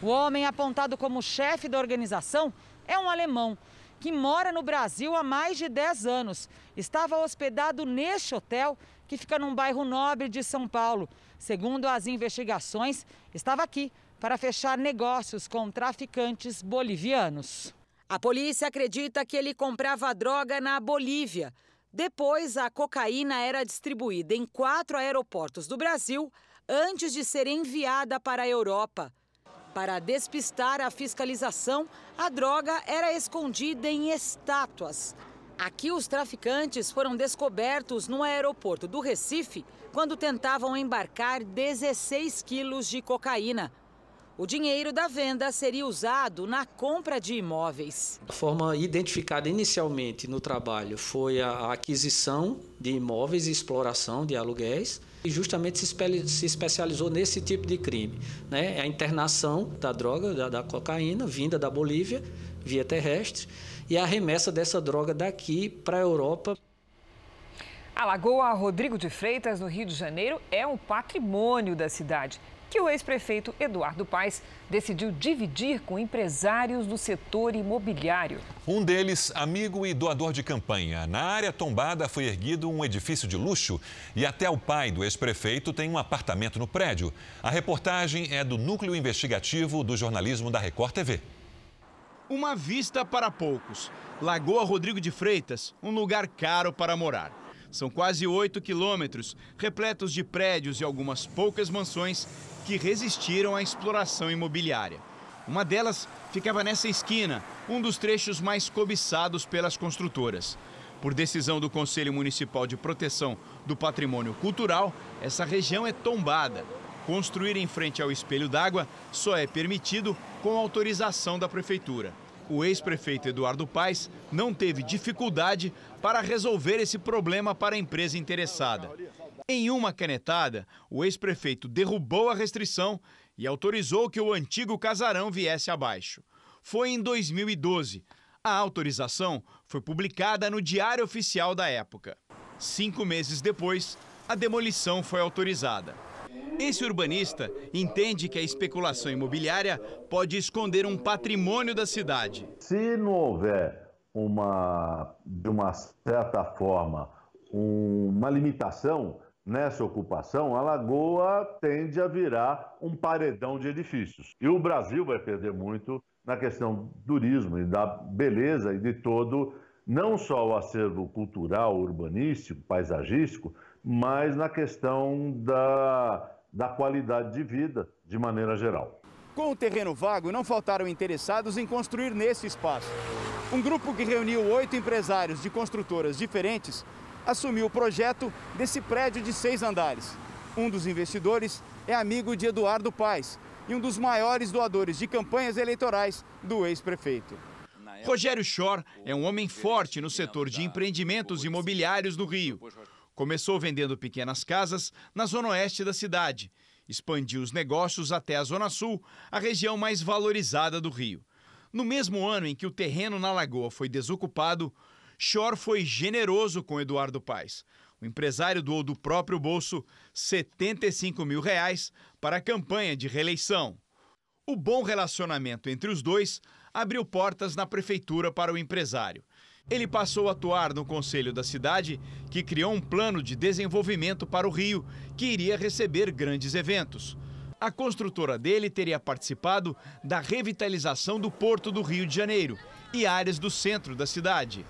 O homem apontado como chefe da organização é um alemão que mora no Brasil há mais de 10 anos. Estava hospedado neste hotel que fica num bairro nobre de São Paulo. Segundo as investigações, estava aqui para fechar negócios com traficantes bolivianos. A polícia acredita que ele comprava droga na Bolívia. Depois, a cocaína era distribuída em quatro aeroportos do Brasil antes de ser enviada para a Europa. Para despistar a fiscalização, a droga era escondida em estátuas. Aqui, os traficantes foram descobertos no aeroporto do Recife quando tentavam embarcar 16 quilos de cocaína. O dinheiro da venda seria usado na compra de imóveis. A forma identificada inicialmente no trabalho foi a aquisição de imóveis e exploração de aluguéis e justamente se, especializou nesse tipo de crime. Né? A internação da droga, da, da cocaína, vinda da Bolívia, via terrestre, e a remessa dessa droga daqui para a Europa. A Lagoa Rodrigo de Freitas, no Rio de Janeiro, é um patrimônio da cidade que o ex-prefeito Eduardo Paes decidiu dividir com empresários do setor imobiliário. Um deles, amigo e doador de campanha. Na área tombada foi erguido um edifício de luxo e até o pai do ex-prefeito tem um apartamento no prédio. A reportagem é do Núcleo Investigativo do Jornalismo da Record TV. Uma vista para poucos. Lagoa Rodrigo de Freitas, um lugar caro para morar. São quase 8 quilômetros, repletos de prédios e algumas poucas mansões que resistiram à exploração imobiliária. Uma delas ficava nessa esquina, um dos trechos mais cobiçados pelas construtoras. Por decisão do Conselho Municipal de Proteção do Patrimônio Cultural, essa região é tombada. Construir em frente ao espelho d'água só é permitido com autorização da Prefeitura. O ex-prefeito Eduardo Paes não teve dificuldade para resolver esse problema para a empresa interessada. Em uma canetada, o ex-prefeito derrubou a restrição e autorizou que o antigo casarão viesse abaixo. Foi em 2012. A autorização foi publicada no Diário Oficial da época. Cinco meses depois, a demolição foi autorizada. Esse urbanista entende que a especulação imobiliária pode esconder um patrimônio da cidade. Se não houver uma, de uma certa forma, uma limitação nessa ocupação, a Lagoa tende a virar um paredão de edifícios. E o Brasil vai perder muito na questão do turismo e da beleza e de todo, não só o acervo cultural, urbanístico, paisagístico, mas na questão da, da qualidade de vida de maneira geral. Com o terreno vago, não faltaram interessados em construir nesse espaço. Um grupo que reuniu oito empresários de construtoras diferentes assumiu o projeto desse prédio de seis andares. Um dos investidores é amigo de Eduardo Paes e um dos maiores doadores de campanhas eleitorais do ex-prefeito. Rogério Schor é um homem forte no setor de empreendimentos imobiliários do Rio. Começou vendendo pequenas casas na zona oeste da cidade. Expandiu os negócios até a Zona Sul, a região mais valorizada do Rio. No mesmo ano em que o terreno na Lagoa foi desocupado, Chor foi generoso com Eduardo Paes. O empresário doou do próprio bolso 75 mil reais para a campanha de reeleição. O bom relacionamento entre os dois abriu portas na prefeitura para o empresário. Ele passou a atuar no conselho da cidade, que criou um plano de desenvolvimento para o Rio, que iria receber grandes eventos. A construtora dele teria participado da revitalização do Porto do Rio de Janeiro e áreas do centro da cidade.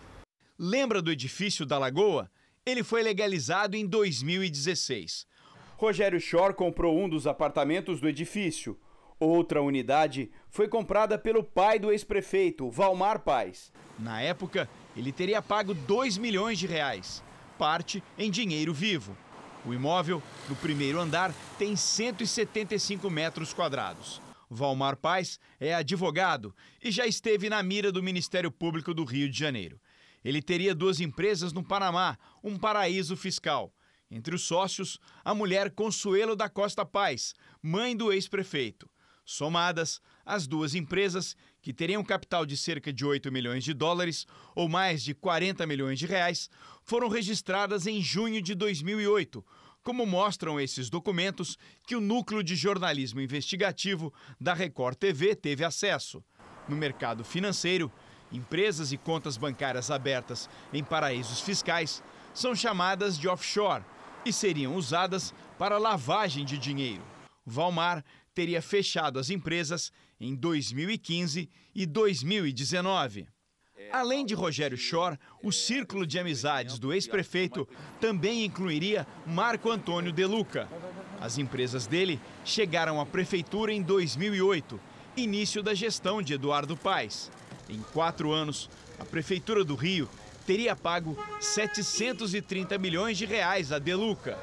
Lembra do edifício da Lagoa? Ele foi legalizado em 2016. Rogério Schor comprou um dos apartamentos do edifício. Outra unidade foi comprada pelo pai do ex-prefeito, Valmar Paz. Na época, ele teria pago 2 milhões de reais, parte em dinheiro vivo. O imóvel, no primeiro andar, tem 175 metros quadrados. Valmar Paz é advogado e já esteve na mira do Ministério Público do Rio de Janeiro. Ele teria duas empresas no Panamá, um paraíso fiscal. Entre os sócios, a mulher Consuelo da Costa Paz, mãe do ex-prefeito. Somadas, as duas empresas, que teriam capital de cerca de 8 milhões de dólares ou mais de 40 milhões de reais, foram registradas em junho de 2008, como mostram esses documentos que o Núcleo de Jornalismo Investigativo da Record TV teve acesso. No mercado financeiro, empresas e contas bancárias abertas em paraísos fiscais são chamadas de offshore e seriam usadas para lavagem de dinheiro. Valmar teria fechado as empresas em 2015 e 2019. Além de Rogério Schor, o círculo de amizades do ex-prefeito também incluiria Marco Antônio De Luca. As empresas dele chegaram à prefeitura em 2008, início da gestão de Eduardo Paes. Em quatro anos, a prefeitura do Rio teria pago 730 milhões de reais a De Luca.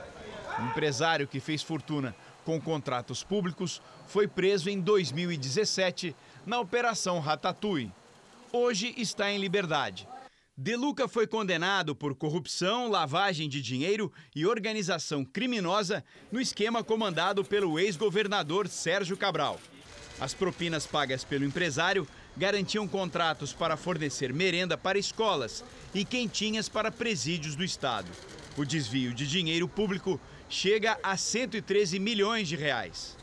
O empresário que fez fortuna com contratos públicos foi preso em 2017 na Operação Ratatouille. Hoje está em liberdade. De Luca foi condenado por corrupção, lavagem de dinheiro e organização criminosa no esquema comandado pelo ex-governador Sérgio Cabral. As propinas pagas pelo empresário garantiam contratos para fornecer merenda para escolas e quentinhas para presídios do estado. O desvio de dinheiro público chega a 113 milhões de reais.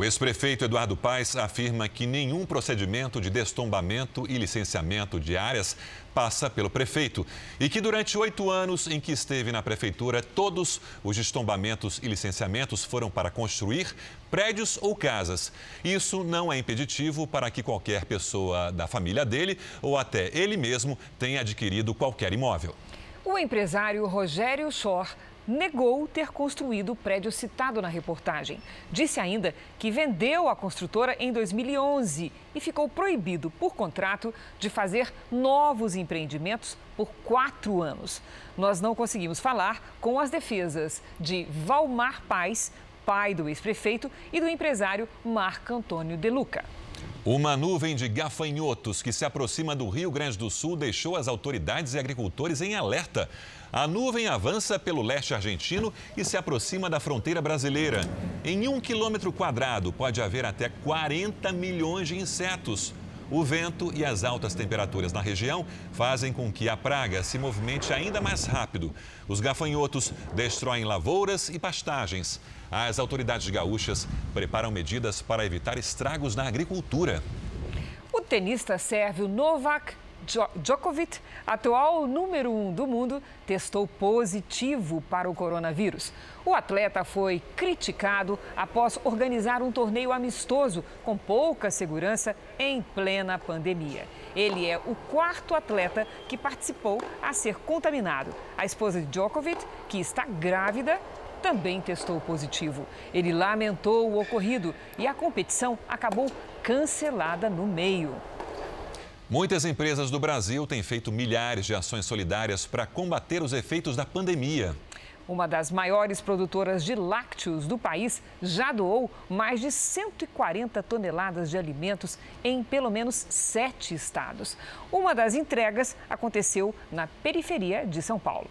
O ex-prefeito Eduardo Paes afirma que nenhum procedimento de destombamento e licenciamento de áreas passa pelo prefeito e que durante oito anos em que esteve na prefeitura, todos os destombamentos e licenciamentos foram para construir prédios ou casas. Isso não é impeditivo para que qualquer pessoa da família dele ou até ele mesmo tenha adquirido qualquer imóvel. O empresário Rogério Schor negou ter construído o prédio citado na reportagem. Disse ainda que vendeu a construtora em 2011 e ficou proibido, por contrato, de fazer novos empreendimentos por quatro anos. Nós não conseguimos falar com as defesas de Valmar Paz, pai do ex-prefeito, e do empresário Marco Antônio De Luca. Uma nuvem de gafanhotos que se aproxima do Rio Grande do Sul deixou as autoridades e agricultores em alerta. A nuvem avança pelo leste argentino e se aproxima da fronteira brasileira. Em um quilômetro quadrado pode haver até 40 milhões de insetos. O vento e as altas temperaturas na região fazem com que a praga se movimente ainda mais rápido. Os gafanhotos destroem lavouras e pastagens. As autoridades gaúchas preparam medidas para evitar estragos na agricultura. O tenista sérvio Novak Djokovic, atual número um do mundo, testou positivo para o coronavírus. O atleta foi criticado após organizar um torneio amistoso com pouca segurança em plena pandemia. Ele é o quarto atleta que participou a ser contaminado. A esposa de Djokovic, que está grávida, também testou positivo. Ele lamentou o ocorrido e a competição acabou cancelada no meio. Muitas empresas do Brasil têm feito milhares de ações solidárias para combater os efeitos da pandemia. Uma das maiores produtoras de lácteos do país já doou mais de 140 toneladas de alimentos em pelo menos sete estados. Uma das entregas aconteceu na periferia de São Paulo.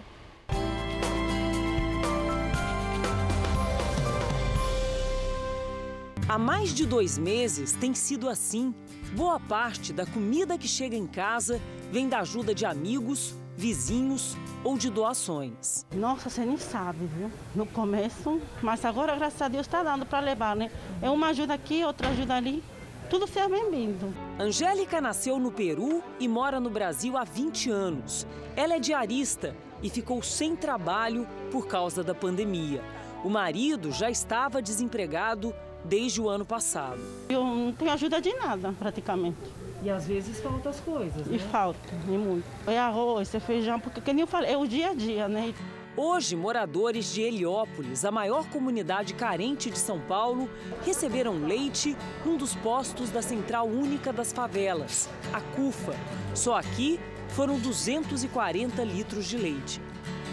Há mais de dois meses tem sido assim. Boa parte da comida que chega em casa vem da ajuda de amigos, vizinhos ou de doações. Nossa, você nem sabe, viu? No começo, mas agora, graças a Deus, está dando para levar, né? É uma ajuda aqui, outra ajuda ali. Tudo seja bem-vindo. Angélica nasceu no Peru e mora no Brasil há 20 anos. Ela é diarista e ficou sem trabalho por causa da pandemia. O marido já estava desempregado desde o ano passado. Eu não tenho ajuda de nada, praticamente. E às vezes faltam as coisas, né? E falta, e muito. É arroz, é feijão, porque, como eu falei, é o dia a dia, né? Hoje, moradores de Heliópolis, a maior comunidade carente de São Paulo, receberam leite num dos postos da Central Única das Favelas, a CUFA. Só aqui foram 240 litros de leite.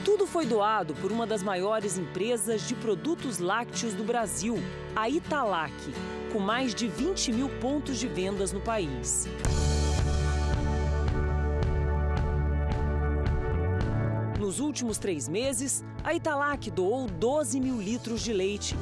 Tudo foi doado por uma das maiores empresas de produtos lácteos do Brasil, a Italac, com mais de 20 mil pontos de vendas no país. Nos últimos três meses, a Italac doou 12 mil litros de leite.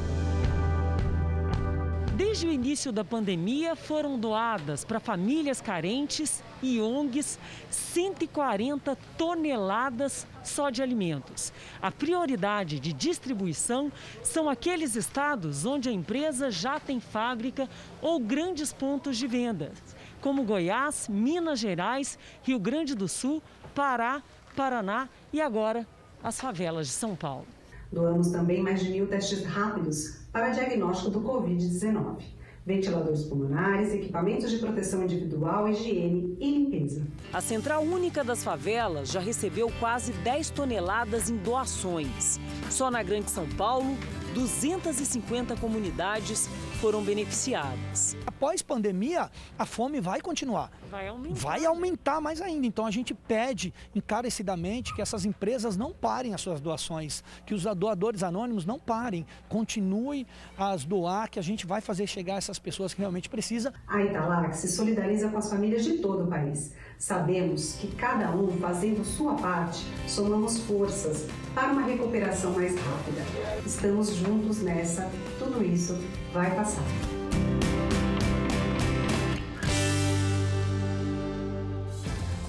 Desde o início da pandemia, foram doadas para famílias carentes e ONGs 140 toneladas só de alimentos. A prioridade de distribuição são aqueles estados onde a empresa já tem fábrica ou grandes pontos de vendas, como Goiás, Minas Gerais, Rio Grande do Sul, Pará, Paraná e agora as favelas de São Paulo. Doamos também mais de mil testes rápidos para diagnóstico do Covid-19. Ventiladores pulmonares, equipamentos de proteção individual, higiene e limpeza. A Central Única das Favelas já recebeu quase 10 toneladas em doações. Só na Grande São Paulo, 250 comunidades foram beneficiadas. Após pandemia, a fome vai continuar. Vai aumentar. Vai aumentar mais ainda. Então a gente pede encarecidamente que essas empresas não parem as suas doações, que os doadores anônimos não parem, continuem a doar, que a gente vai fazer chegar essas pessoas que realmente precisam. A Italac se solidariza com as famílias de todo o país. Sabemos que cada um fazendo sua parte, somamos forças para uma recuperação mais rápida. Estamos juntos nessa, tudo isso vai passar.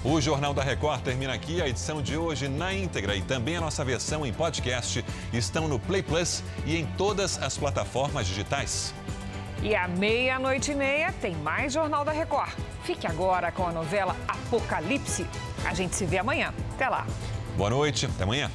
O Jornal da Record termina aqui. A edição de hoje na íntegra e também a nossa versão em podcast estão no Play Plus e em todas as plataformas digitais. E à meia-noite e meia tem mais Jornal da Record. Fique agora com a novela Apocalipse. A gente se vê amanhã. Até lá. Boa noite, até amanhã.